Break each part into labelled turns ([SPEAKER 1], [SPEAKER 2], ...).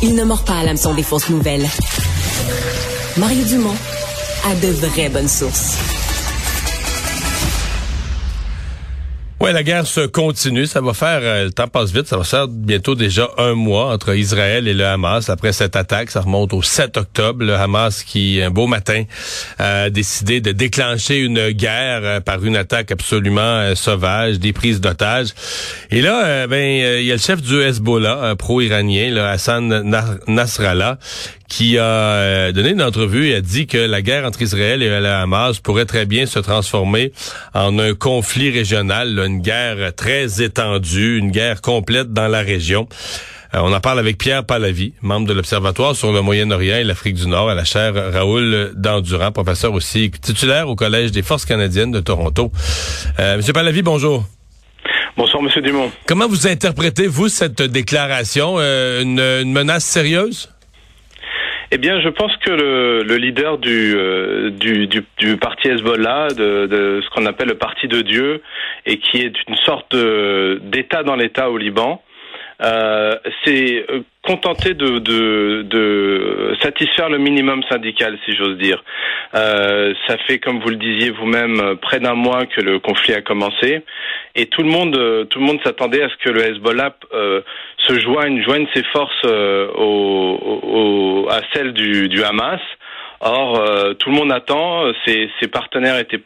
[SPEAKER 1] Il ne mord pas à l'hameçon des fausses nouvelles. Mario Dumont a de vraies bonnes sources.
[SPEAKER 2] Ouais, la guerre se continue. Ça va faire, euh, le temps passe vite, ça va faire bientôt déjà un mois entre Israël et le Hamas. Après cette attaque, ça remonte au 7 octobre. Le Hamas qui, un beau matin, a décidé de déclencher une guerre euh, par une attaque absolument euh, sauvage, des prises d'otages. Et là, ben, il y a le chef du Hezbollah, pro-iranien, Hassan Nasrallah, qui a donné une entrevue et a dit que la guerre entre Israël et le Hamas pourrait très bien se transformer en un conflit régional, une guerre très étendue, une guerre complète dans la région. Euh, on en parle avec Pierre Pallavi, membre de l'Observatoire sur le Moyen-Orient et l'Afrique du Nord à la chaire Raoul Dandurand, professeur aussi titulaire au Collège des Forces canadiennes de Toronto. Euh, Monsieur Pallavi, bonjour.
[SPEAKER 3] Bonsoir, Monsieur Dumont.
[SPEAKER 2] Comment vous interprétez, vous, cette déclaration? Euh, une, une menace sérieuse?
[SPEAKER 3] Eh bien, je pense que le, le leader du, euh, du, du, du, parti Hezbollah, de, de ce qu'on appelle le parti de Dieu, et qui est une sorte d'État dans l'État au Liban, euh, c'est contenté de, de, de, satisfaire le minimum syndical, si j'ose dire. Euh, ça fait, comme vous le disiez vous-même, près d'un mois que le conflit a commencé, et tout le monde, tout le monde s'attendait à ce que le Hezbollah euh, se joigne, joigne ses forces euh, au, au, à celles du, du Hamas. Or, euh, tout le monde attend. Ses, ses partenaires étaient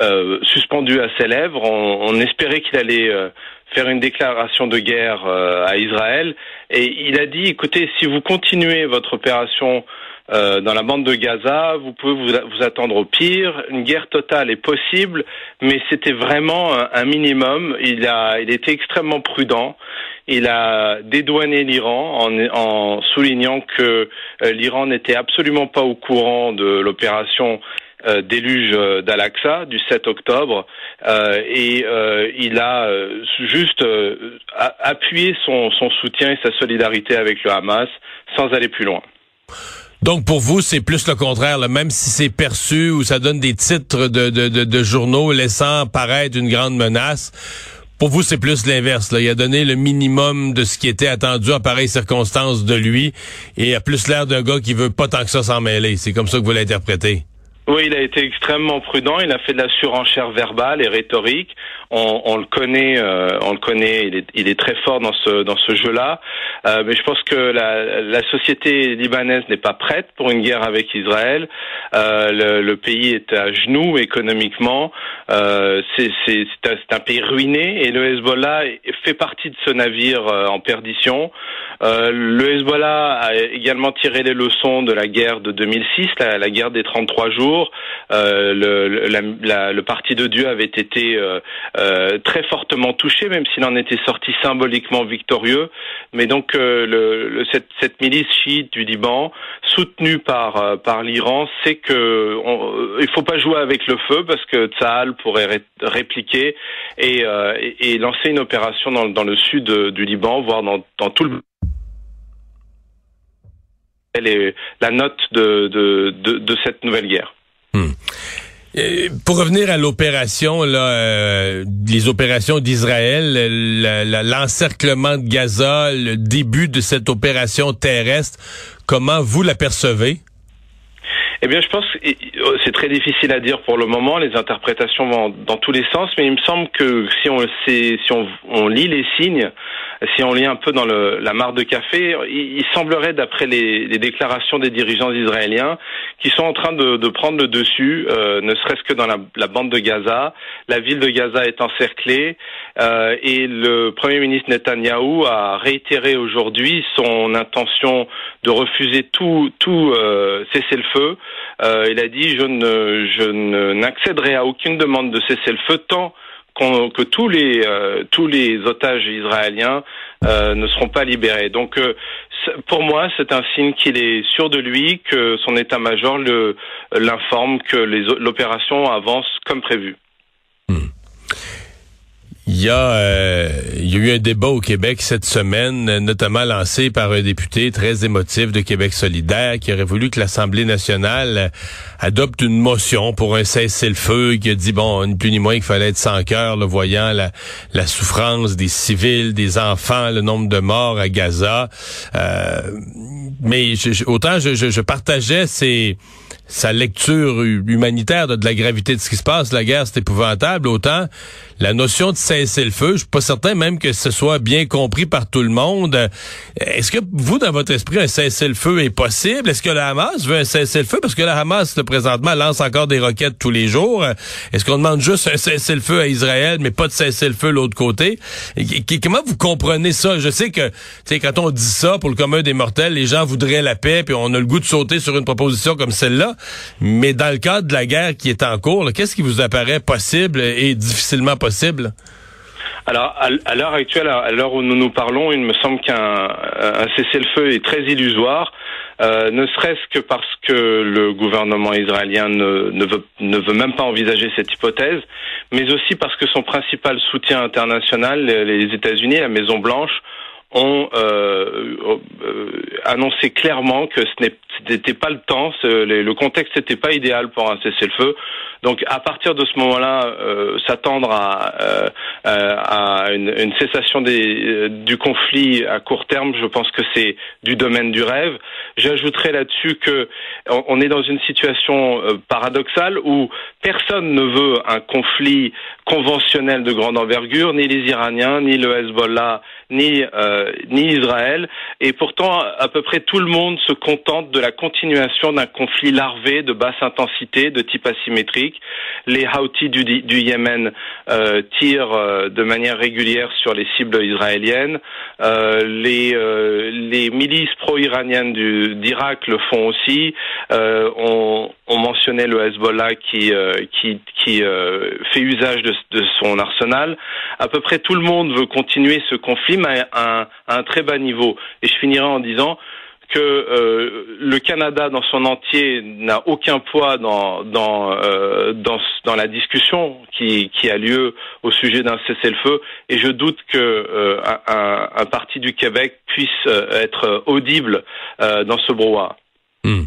[SPEAKER 3] euh, suspendus à ses lèvres. On, on espérait qu'il allait faire une déclaration de guerre à Israël. Et il a dit, écoutez, si vous continuez votre opération euh, dans la bande de Gaza, vous pouvez vous, vous, attendre au pire. Une guerre totale est possible, mais c'était vraiment un, un, minimum. Il a, il était extrêmement prudent. Il a dédouané l'Iran en, en, soulignant que euh, l'Iran n'était absolument pas au courant de l'opération euh, déluge d'Al-Aqsa du 7 octobre euh, et euh, il a juste appuyé son, son, soutien et sa solidarité avec le Hamas sans aller plus loin.
[SPEAKER 2] Donc pour vous, c'est plus le contraire, là. même si c'est perçu ou ça donne des titres de, de, de, de journaux laissant paraître une grande menace. Pour vous, c'est plus l'inverse. Il a donné le minimum de ce qui était attendu en pareille circonstance de lui et a plus l'air d'un gars qui veut pas tant que ça s'en mêler. C'est comme ça que vous l'interprétez.
[SPEAKER 3] Oui, il a été extrêmement prudent. Il a fait de la surenchère verbale et rhétorique. On, on le connaît, euh, on le connaît. Il est, il est, très fort dans ce dans ce jeu-là. Euh, mais je pense que la, la société libanaise n'est pas prête pour une guerre avec Israël. Euh, le, le, pays est à genoux économiquement. Euh, c'est un, un, pays ruiné et le Hezbollah fait partie de ce navire euh, en perdition. Le Hezbollah a également tiré les leçons de la guerre de 2006, la, la guerre des 33 jours. Le, la, le, parti de Dieu avait été euh, euh, très fortement touché, même s'il en était sorti symboliquement victorieux. Mais donc le, cette, milice chiite du Liban, soutenue par par l'Iran, sait que on, faut pas jouer avec le feu parce que Tsahal pourrait ré, répliquer et, lancer une opération dans, le sud du Liban, voire dans, tout le est la note de, de, de, de cette nouvelle guerre.
[SPEAKER 2] Hmm. Pour revenir à l'opération, là, euh, les opérations d'Israël, l'encerclement de Gaza, le début de cette opération terrestre, comment vous l'apercevez?
[SPEAKER 3] Eh bien, je pense c'est très difficile à dire pour le moment. Les interprétations vont dans tous les sens, mais il me semble que si on, lit les signes, si on lit un peu dans la mare de café, il, semblerait, d'après les, déclarations des dirigeants israéliens, qui sont en train de, prendre le dessus, euh, ne serait-ce que dans la, bande de Gaza. La ville de Gaza est encerclée euh, et le Premier ministre Netanyahou a réitéré aujourd'hui son intention de refuser tout, tout euh, cessez-le-feu. Euh, il a dit je ne, je n'accéderai à aucune demande de cessez-le-feu tant que tous les euh, tous les otages israéliens euh, ne seront pas libérés. Donc euh, pour moi, c'est un signe qu'il est sûr de lui, que son état-major l'informe que l'opération avance comme prévu.
[SPEAKER 2] Il y, a, euh, il y a eu un débat au Québec cette semaine, notamment lancé par un député très émotif de Québec solidaire qui aurait voulu que l'Assemblée nationale adopte une motion pour un cessez-le-feu qui a dit, bon, ni plus ni moins qu'il fallait être sans cœur, le voyant la, la souffrance des civils, des enfants, le nombre de morts à Gaza. Euh, mais autant je, je, je partageais ces sa lecture humanitaire de, la gravité de ce qui se passe, la guerre c'est épouvantable, autant la notion de cesser le feu, je suis pas certain même que ce soit bien compris par tout le monde. Est-ce que vous, dans votre esprit, un cesser le feu est possible? Est-ce que la Hamas veut un cesser le feu? Parce que la Hamas, présentement, lance encore des roquettes tous les jours. Est-ce qu'on demande juste un cesser le feu à Israël, mais pas de cesser le feu de l'autre côté? comment vous comprenez ça? Je sais que, tu quand on dit ça, pour le commun des mortels, les gens voudraient la paix, puis on a le goût de sauter sur une proposition comme celle-là. Mais dans le cadre de la guerre qui est en cours, qu'est-ce qui vous apparaît possible et difficilement possible?
[SPEAKER 3] Alors, à l'heure actuelle, à l'heure où nous nous parlons, il me semble qu'un cessez-le-feu est très illusoire, euh, ne serait-ce que parce que le gouvernement israélien ne, ne, veut, ne veut même pas envisager cette hypothèse, mais aussi parce que son principal soutien international, les États-Unis, la Maison Blanche, ont euh, euh, annoncé clairement que ce n'était pas le temps, le contexte n'était pas idéal pour un cessez-le-feu. Donc à partir de ce moment-là, euh, s'attendre à, une, cessation du conflit à court terme, je pense que c'est du domaine du rêve. J'ajouterai là-dessus que on est dans une situation paradoxale où personne ne veut un conflit conventionnel de grande envergure, ni les Iraniens, ni le Hezbollah, ni ni Israël, et pourtant à peu près tout le monde se contente de la continuation d'un conflit larvé de basse intensité, de type asymétrique. Les Houthis du, Yémen euh, tirent euh, de manière régulière sur les cibles israéliennes. les milices pro-iraniennes d'Irak le font aussi. On mentionnait le Hezbollah qui qui qui fait usage de, son arsenal. À peu près tout le monde veut continuer ce conflit, mais à un, très bas niveau. Et je finirai en disant que euh, le Canada dans son entier n'a aucun poids dans dans, euh, dans la discussion qui qui a lieu au sujet d'un cessez-le-feu et je doute que euh, un, parti du Québec puisse être audible dans ce brouhaha.
[SPEAKER 2] Hmm.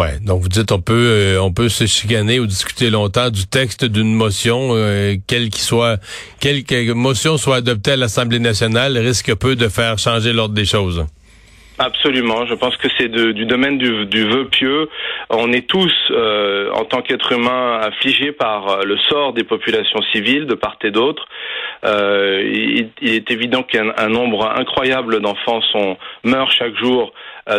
[SPEAKER 2] Ouais, donc vous dites on peut euh, on peut se chicaner ou discuter longtemps du texte d'une motion, euh, quelle qui soit, quelle, motion soit adoptée à l'Assemblée nationale, risque peu de faire changer l'ordre des choses.
[SPEAKER 3] Absolument. Je pense que c'est du domaine du, du, vœu pieux. On est tous, euh, en tant qu'êtres humains, affligés par le sort des populations civiles de part et d'autre. il, est évident qu'un nombre incroyable d'enfants sont meurent chaque jour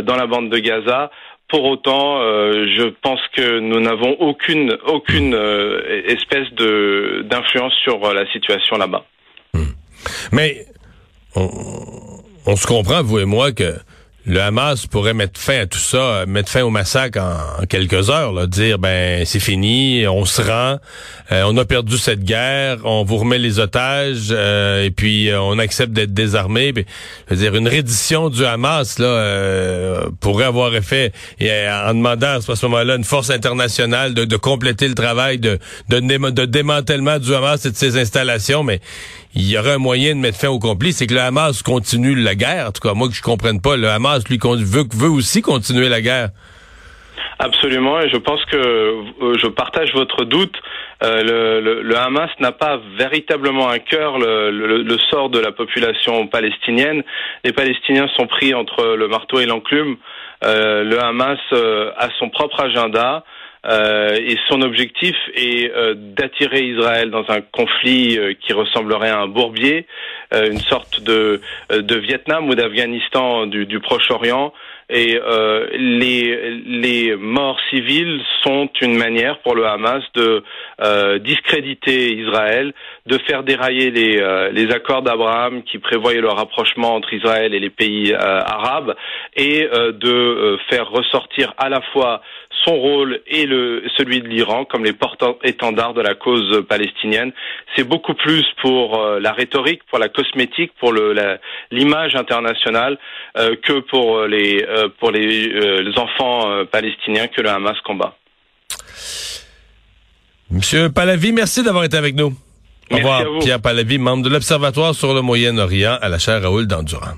[SPEAKER 3] dans la bande de Gaza. Pour autant, euh, je pense que nous n'avons aucune aucune euh, espèce de d'influence sur euh, la situation là-bas.
[SPEAKER 2] Hmm. Mais on, on se comprend vous et moi que le Hamas pourrait mettre fin à tout ça, mettre fin au massacre en, quelques heures, là, dire ben c'est fini, on se rend, euh, on a perdu cette guerre, on vous remet les otages euh, et puis euh, on accepte d'être désarmé. je veux dire une reddition du Hamas là pourrait avoir effet et en demandant à ce moment-là une force internationale de, compléter le travail de, de, de démantèlement du Hamas et de ses installations, mais il y aurait un moyen de mettre fin au conflit, c'est que le Hamas continue la guerre. En tout cas, moi que je comprenne pas, le Hamas lui veut, veut aussi continuer la guerre.
[SPEAKER 3] Absolument, et je pense que euh, je partage votre doute. Euh, le, Hamas n'a pas véritablement à cœur le, sort de la population palestinienne. Les Palestiniens sont pris entre le marteau et l'enclume. Euh, le Hamas a son propre agenda. Euh, et son objectif est euh, d'attirer Israël dans un conflit euh, qui ressemblerait à un bourbier, une sorte de, de Vietnam ou d'Afghanistan du, Proche-Orient. Et les, les morts civiles sont une manière pour le Hamas de discréditer Israël, de faire dérailler les, les accords d'Abraham qui prévoyaient le rapprochement entre Israël et les pays arabes, et de faire ressortir à la fois son rôle et le, celui de l'Iran comme les porteurs-étendards de la cause palestinienne. C'est beaucoup plus pour euh, la rhétorique, pour la cosmétique, pour l'image internationale euh, que pour les, euh, pour les, les enfants palestiniens que le Hamas combat.
[SPEAKER 2] Monsieur Palavi, merci d'avoir été avec nous. Au revoir. Pierre Palavi, membre de l'Observatoire sur le Moyen-Orient à la chaire Raoul Dandurand.